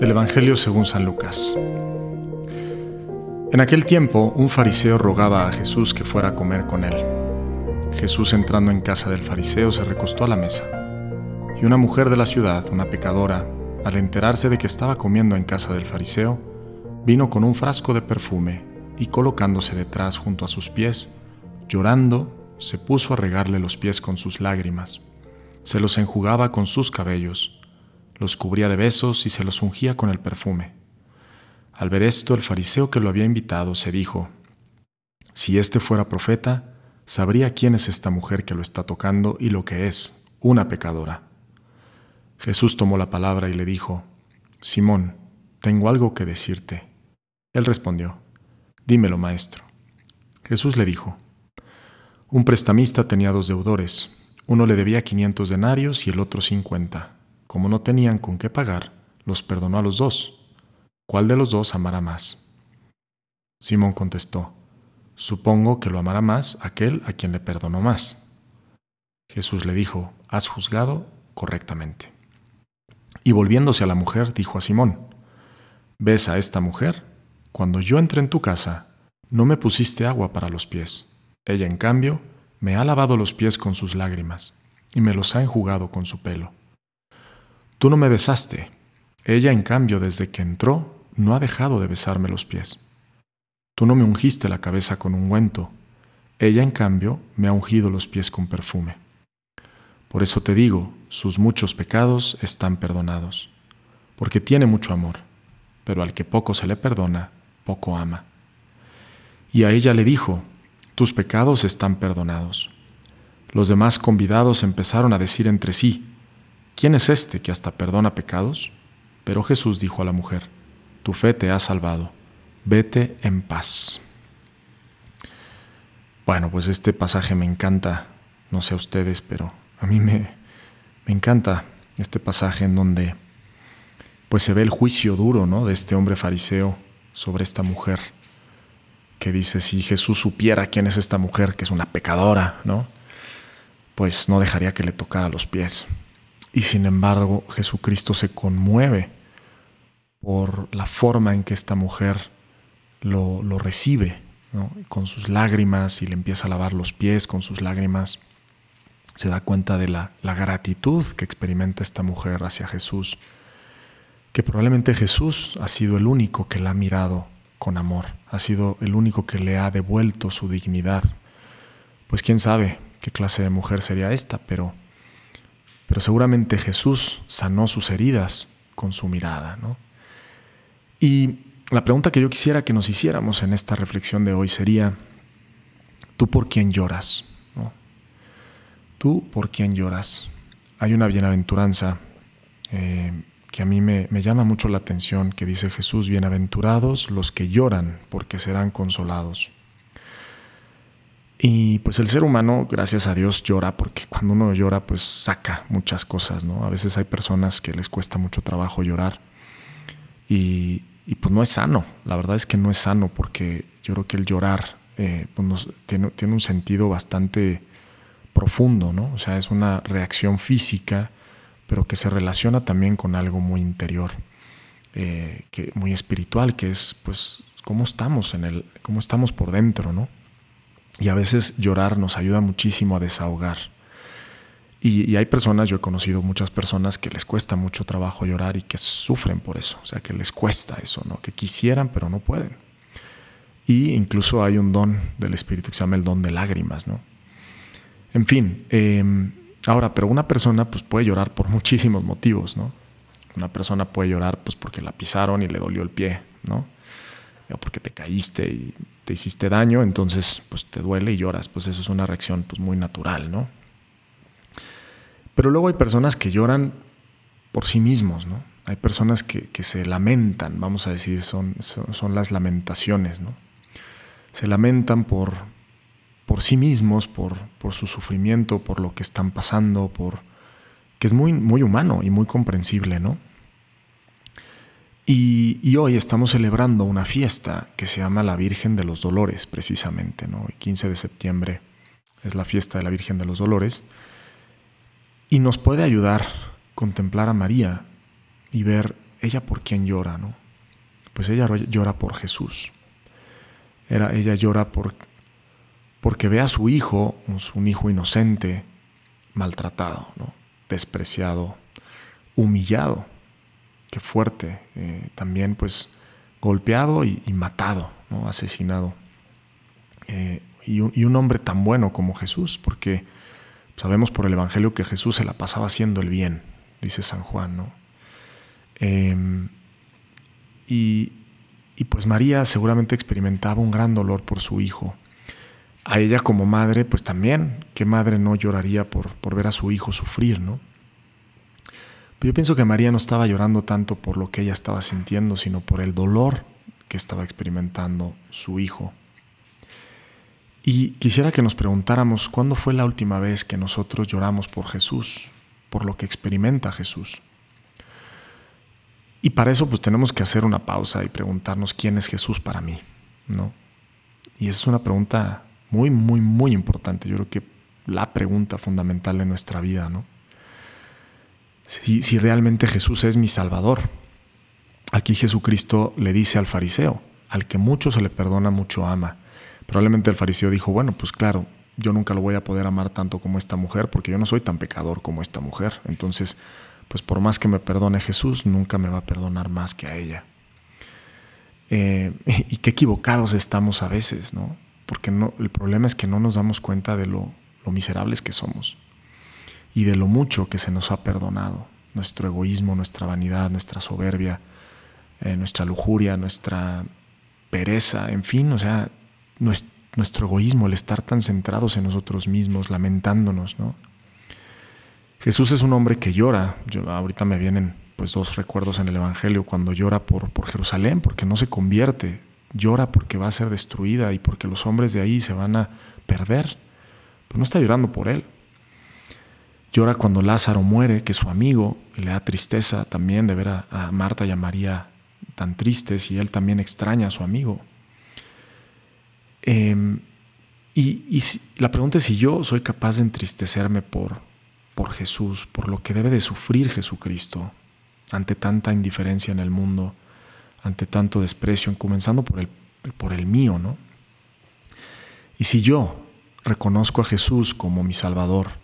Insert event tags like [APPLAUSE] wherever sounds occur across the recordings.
Del Evangelio según San Lucas. En aquel tiempo, un fariseo rogaba a Jesús que fuera a comer con él. Jesús entrando en casa del fariseo se recostó a la mesa. Y una mujer de la ciudad, una pecadora, al enterarse de que estaba comiendo en casa del fariseo, vino con un frasco de perfume y colocándose detrás junto a sus pies, llorando, se puso a regarle los pies con sus lágrimas. Se los enjugaba con sus cabellos, los cubría de besos y se los ungía con el perfume. Al ver esto, el fariseo que lo había invitado se dijo, Si éste fuera profeta, sabría quién es esta mujer que lo está tocando y lo que es, una pecadora. Jesús tomó la palabra y le dijo, Simón, tengo algo que decirte. Él respondió, Dímelo, maestro. Jesús le dijo, Un prestamista tenía dos deudores, uno le debía quinientos denarios y el otro cincuenta. Como no tenían con qué pagar, los perdonó a los dos. ¿Cuál de los dos amará más? Simón contestó, Supongo que lo amará más aquel a quien le perdonó más. Jesús le dijo, Has juzgado correctamente. Y volviéndose a la mujer, dijo a Simón, ¿Ves a esta mujer? Cuando yo entré en tu casa, no me pusiste agua para los pies. Ella, en cambio, me ha lavado los pies con sus lágrimas y me los ha enjugado con su pelo. Tú no me besaste. Ella, en cambio, desde que entró, no ha dejado de besarme los pies. Tú no me ungiste la cabeza con ungüento, ella en cambio me ha ungido los pies con perfume. Por eso te digo, sus muchos pecados están perdonados, porque tiene mucho amor, pero al que poco se le perdona, poco ama. Y a ella le dijo, tus pecados están perdonados. Los demás convidados empezaron a decir entre sí, ¿quién es este que hasta perdona pecados? Pero Jesús dijo a la mujer, tu fe te ha salvado, vete en paz. Bueno, pues este pasaje me encanta, no sé a ustedes, pero a mí me, me encanta este pasaje en donde pues se ve el juicio duro ¿no? de este hombre fariseo sobre esta mujer, que dice, si Jesús supiera quién es esta mujer, que es una pecadora, ¿no? pues no dejaría que le tocara los pies. Y sin embargo, Jesucristo se conmueve por la forma en que esta mujer lo, recibe, con sus lágrimas y le empieza a lavar los pies con sus lágrimas. Se da cuenta de la, la gratitud que experimenta esta mujer hacia Jesús, que probablemente Jesús ha sido el único que la ha mirado con amor, ha sido el único que le ha devuelto su dignidad. Pues quién sabe qué clase de mujer sería esta, pero, pero seguramente Jesús sanó sus heridas con su mirada, ¿no? Y la pregunta que yo quisiera que nos hiciéramos en esta reflexión de hoy sería, ¿tú por quién lloras? ¿Tú por quién lloras? Hay una bienaventuranza eh, que a mí me, me llama mucho la atención, que dice Jesús, bienaventurados los que lloran, porque serán consolados. Y pues el ser humano, gracias a Dios, llora porque cuando uno llora, pues saca muchas cosas, ¿no? A veces hay personas que les cuesta mucho trabajo llorar y, pues no es sano, la verdad es que no es sano porque yo creo que el llorar eh, pues tiene, tiene, un sentido bastante profundo, ¿no? O sea, es una reacción física, pero que se relaciona también con algo muy interior, eh, que, muy espiritual, que es pues cómo estamos en el, cómo estamos por dentro, ¿no? Y a veces llorar nos ayuda muchísimo a desahogar. Y, hay personas, yo he conocido muchas personas que les cuesta mucho trabajo llorar y que sufren por eso, o sea, que les cuesta eso, ¿no? Que quisieran pero no pueden. Y incluso hay un don del Espíritu que se llama el don de lágrimas, ¿no? En fin, em, ahora, pero una persona pues puede llorar por muchísimos motivos, ¿no? Una persona puede llorar pues porque la pisaron y le dolió el pie, ¿no? O porque te caíste y te hiciste daño, entonces pues te duele y lloras, pues eso es una reacción pues muy natural, ¿no? Pero luego hay personas que lloran por sí mismos, ¿no? Hay personas que, se lamentan, vamos a decir, son, son, las lamentaciones, ¿no? Se lamentan por, por sí mismos, por, por su sufrimiento, por lo que están pasando, por que es muy, muy humano y muy comprensible, ¿no? Y, hoy estamos celebrando una fiesta que se llama la Virgen de los Dolores, precisamente, ¿no? El 15 de septiembre es la fiesta de la Virgen de los Dolores. Y nos puede ayudar contemplar a María y ver ella por quién llora, ¿no? Pues ella llora por Jesús. Era, ella llora por, porque ve a su hijo, un hijo inocente, maltratado, ¿no? despreciado, humillado, qué fuerte, eh, también pues golpeado y, matado, ¿no? asesinado. Eh, y, un, hombre tan bueno como Jesús, porque sabemos por el Evangelio que Jesús se la pasaba haciendo el bien, dice San Juan, ¿no? Em, y, pues María seguramente experimentaba un gran dolor por su hijo. A ella como madre, pues también, ¿qué madre no lloraría por ver a su hijo sufrir, no? Yo pienso que María no estaba llorando tanto por lo que ella estaba sintiendo, sino por el dolor que estaba experimentando su hijo. Y quisiera que nos preguntáramos cuándo fue la última vez que nosotros lloramos por Jesús, por lo que experimenta Jesús. Y para eso pues tenemos que hacer una pausa y preguntarnos quién es Jesús para mí, ¿no? Y esa es una pregunta muy, muy, muy importante. Yo creo que la pregunta fundamental de nuestra vida, ¿no? Si, realmente Jesús es mi Salvador. Aquí Jesucristo le dice al fariseo, al que mucho se le perdona, mucho ama. Probablemente el fariseo dijo, bueno, pues claro, yo nunca lo voy a poder amar tanto como esta mujer, porque yo no soy tan pecador como esta mujer. Entonces, pues por más que me perdone Jesús, nunca me va a perdonar más que a ella. Eh, [LAUGHS] y qué equivocados estamos a veces, ¿no? Porque no, el problema es que no nos damos cuenta de lo, miserables que somos y de lo mucho que se nos ha perdonado. Nuestro egoísmo, nuestra vanidad, nuestra soberbia, eh, nuestra lujuria, nuestra pereza, en fin, o sea, nuestro egoísmo, el estar tan centrados en nosotros mismos, lamentándonos, ¿no? Jesús es un hombre que llora. Yo, ahorita me vienen pues dos recuerdos en el Evangelio cuando llora por, por Jerusalén, porque no se convierte, llora porque va a ser destruida y porque los hombres de ahí se van a perder. Pues no está llorando por él. Llora cuando Lázaro muere, que es su amigo, y le da tristeza también de ver a, Marta y a María tan tristes y él también extraña a su amigo. Em, y, y la pregunta es si yo soy capaz de entristecerme por, por Jesús, por lo que debe de sufrir Jesucristo ante tanta indiferencia en el mundo, ante tanto desprecio, comenzando por el, por el mío, ¿no? Y si yo reconozco a Jesús como mi Salvador,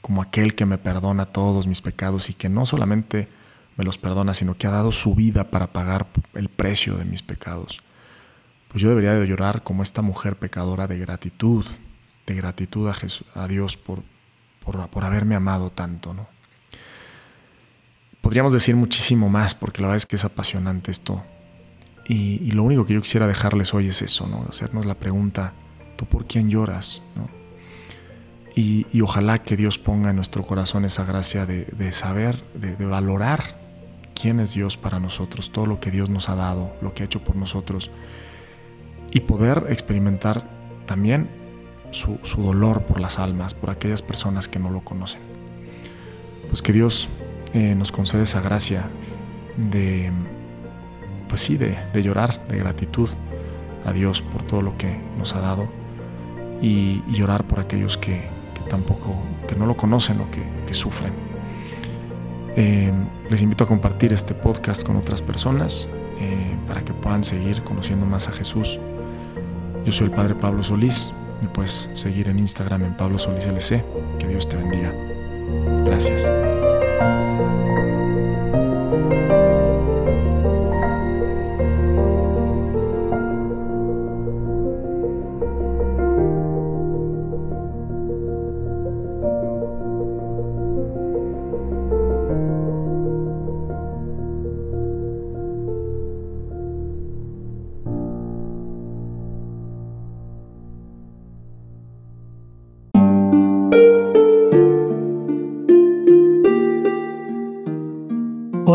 como aquel que me perdona todos mis pecados y que no solamente me los perdona, sino que ha dado su vida para pagar el precio de mis pecados, pues yo debería de llorar como esta mujer pecadora de gratitud, de gratitud a, Jesús, a Dios por, por, haberme amado tanto, ¿no? Podríamos decir muchísimo más, porque la verdad es que es apasionante esto. Y, lo único que yo quisiera dejarles hoy es eso, ¿no? Hacernos la pregunta, ¿tú por quién lloras? Y, ojalá que Dios ponga en nuestro corazón esa gracia de, saber, de, valorar quién es Dios para nosotros, todo lo que Dios nos ha dado, lo que ha hecho por nosotros, y poder experimentar también su, dolor por las almas, por aquellas personas que no lo conocen. Pues que Dios eh, nos concede esa gracia de, pues sí, de, llorar, de gratitud a Dios por todo lo que nos ha dado y, llorar por aquellos que, tampoco, que no lo conocen o que, sufren. Eh, les invito a compartir este podcast con otras personas eh, para que puedan seguir conociendo más a Jesús. Yo soy el Padre Pablo Solís. Me puedes seguir en Instagram en Pablo Solís LC. Que Dios te bendiga. Gracias.